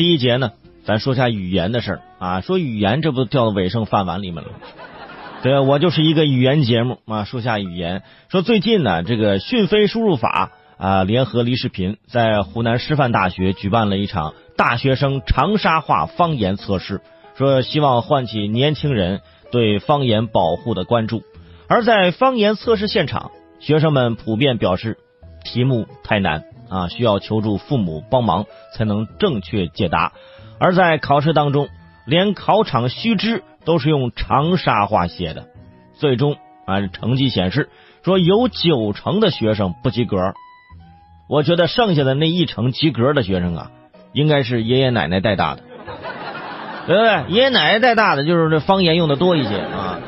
第一节呢，咱说下语言的事儿啊。说语言，这不掉到尾声饭碗里面了。对，我就是一个语言节目啊。说下语言，说最近呢，这个讯飞输入法啊，联合梨视频在湖南师范大学举办了一场大学生长沙话方言测试，说希望唤起年轻人对方言保护的关注。而在方言测试现场，学生们普遍表示题目太难啊，需要求助父母帮忙才能正确解答。而在考试当中，连考场须知都是用长沙话写的。最终啊，成绩显示说有九成的学生不及格。我觉得剩下的那一成及格的学生啊，应该是爷爷奶奶带大的，对不对？爷爷奶奶带大的就是这方言用的多一些啊。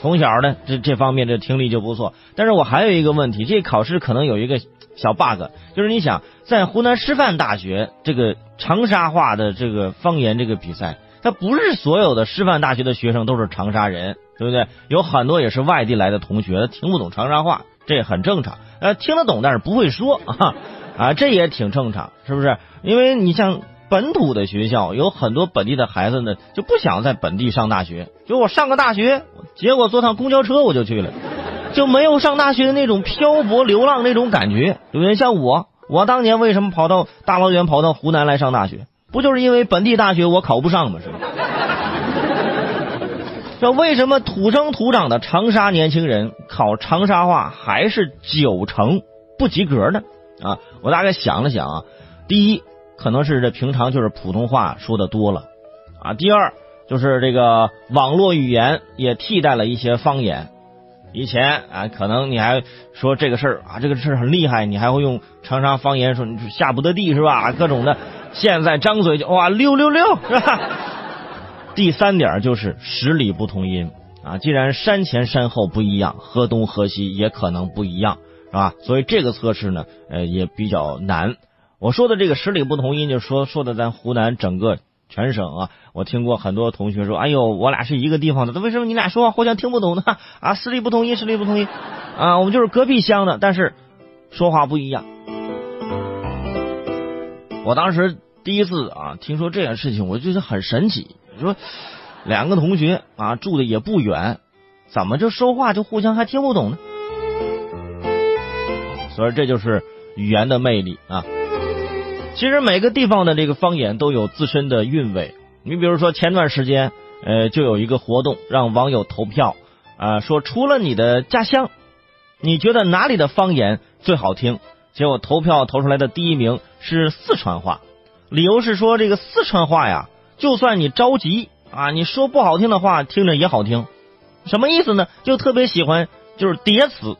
从小呢，这这方面这听力就不错。但是我还有一个问题，这考试可能有一个小 bug，就是你想在湖南师范大学这个长沙话的这个方言这个比赛，它不是所有的师范大学的学生都是长沙人，对不对？有很多也是外地来的同学，他听不懂长沙话，这也很正常。呃，听得懂但是不会说啊啊，这也挺正常，是不是？因为你像。本土的学校有很多本地的孩子呢，就不想在本地上大学。就我上个大学，结果坐趟公交车我就去了，就没有上大学的那种漂泊流浪那种感觉，对不对？像我，我当年为什么跑到大老远跑到湖南来上大学？不就是因为本地大学我考不上吗？是吧？这为什么土生土长的长沙年轻人考长沙话还是九成不及格呢？啊，我大概想了想啊，第一。可能是这平常就是普通话说的多了，啊，第二就是这个网络语言也替代了一些方言。以前啊，可能你还说这个事儿啊，这个事儿很厉害，你还会用长沙方言说你下不得地是吧？各种的，现在张嘴就哇六六六是吧？第三点就是十里不同音啊，既然山前山后不一样，河东河西也可能不一样是吧？所以这个测试呢，呃，也比较难。我说的这个十里不同音，就说说的咱湖南整个全省啊。我听过很多同学说：“哎呦，我俩是一个地方的，那为什么你俩说话互相听不懂呢？”啊，十里不同音，十里不同音，啊，我们就是隔壁乡的，但是说话不一样。我当时第一次啊听说这件事情，我就觉得很神奇。说两个同学啊住的也不远，怎么就说话就互相还听不懂呢？所以这就是语言的魅力啊。其实每个地方的这个方言都有自身的韵味。你比如说前段时间，呃，就有一个活动让网友投票，啊，说除了你的家乡，你觉得哪里的方言最好听？结果投票投出来的第一名是四川话，理由是说这个四川话呀，就算你着急啊，你说不好听的话，听着也好听。什么意思呢？就特别喜欢就是叠词，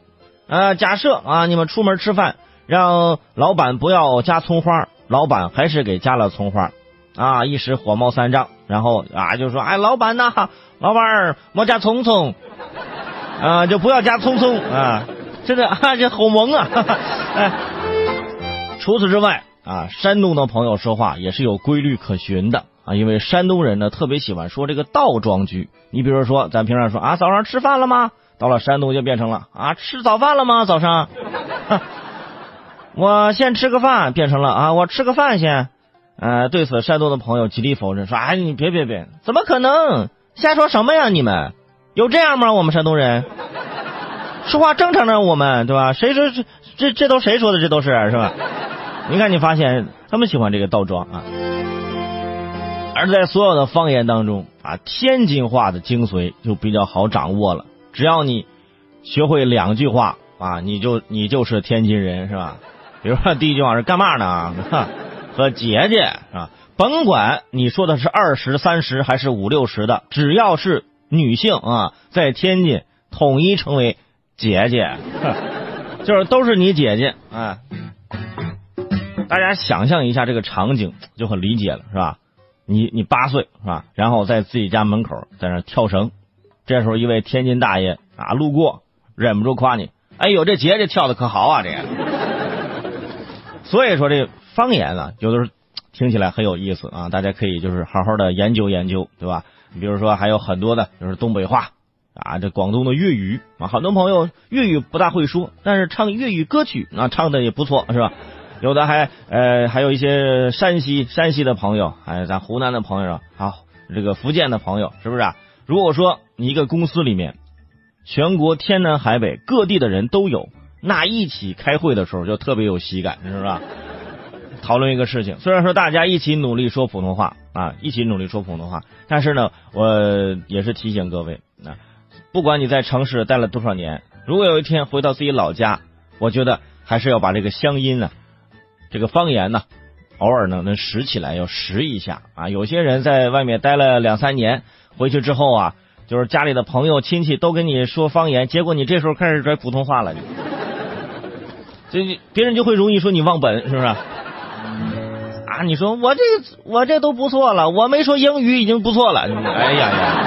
啊，假设啊，你们出门吃饭，让老板不要加葱花。老板还是给加了葱花，啊，一时火冒三丈，然后啊就说：“哎，老板呐，老板儿莫加葱葱，啊，就不要加葱葱啊，真的啊，这好萌啊！” 哎，除此之外啊，山东的朋友说话也是有规律可循的啊，因为山东人呢特别喜欢说这个倒装句。你比如说，咱平常说啊，早上吃饭了吗？到了山东就变成了啊，吃早饭了吗？早上。哈 我先吃个饭，变成了啊！我吃个饭先。呃，对此，山东的朋友极力否认，说：“哎，你别别别，怎么可能？瞎说什么呀？你们有这样吗？我们山东人说话正常的，我们对吧？谁说这这这都谁说的？这都是是吧？你看，你发现他们喜欢这个倒装啊。而在所有的方言当中啊，天津话的精髓就比较好掌握了。只要你学会两句话啊，你就你就是天津人，是吧？比如说，第一句话是干嘛呢？和姐姐啊，甭管你说的是二十三十还是五六十的，只要是女性啊，在天津统一称为姐姐，就是都是你姐姐啊。大家想象一下这个场景就很理解了，是吧？你你八岁是吧？然后在自己家门口在那跳绳，这时候一位天津大爷啊路过，忍不住夸你：“哎呦，这姐姐跳的可好啊！”这个。所以说，这方言啊，有的时候听起来很有意思啊，大家可以就是好好的研究研究，对吧？你比如说，还有很多的，就是东北话啊，这广东的粤语啊，很多朋友粤语不大会说，但是唱粤语歌曲啊，唱的也不错，是吧？有的还呃还有一些山西山西的朋友，还有咱湖南的朋友，啊这个福建的朋友，是不是啊？如果说你一个公司里面，全国天南海北各地的人都有，那一起开会的时候就特别有喜感，是不是？讨论一个事情，虽然说大家一起努力说普通话啊，一起努力说普通话，但是呢，我也是提醒各位啊，不管你在城市待了多少年，如果有一天回到自己老家，我觉得还是要把这个乡音呢，这个方言呢，偶尔呢能拾起来，要拾一下啊。有些人在外面待了两三年，回去之后啊，就是家里的朋友亲戚都跟你说方言，结果你这时候开始拽普通话了，别人就会容易说你忘本，是不是？啊，你说我这我这都不错了，我没说英语已经不错了。哎呀呀！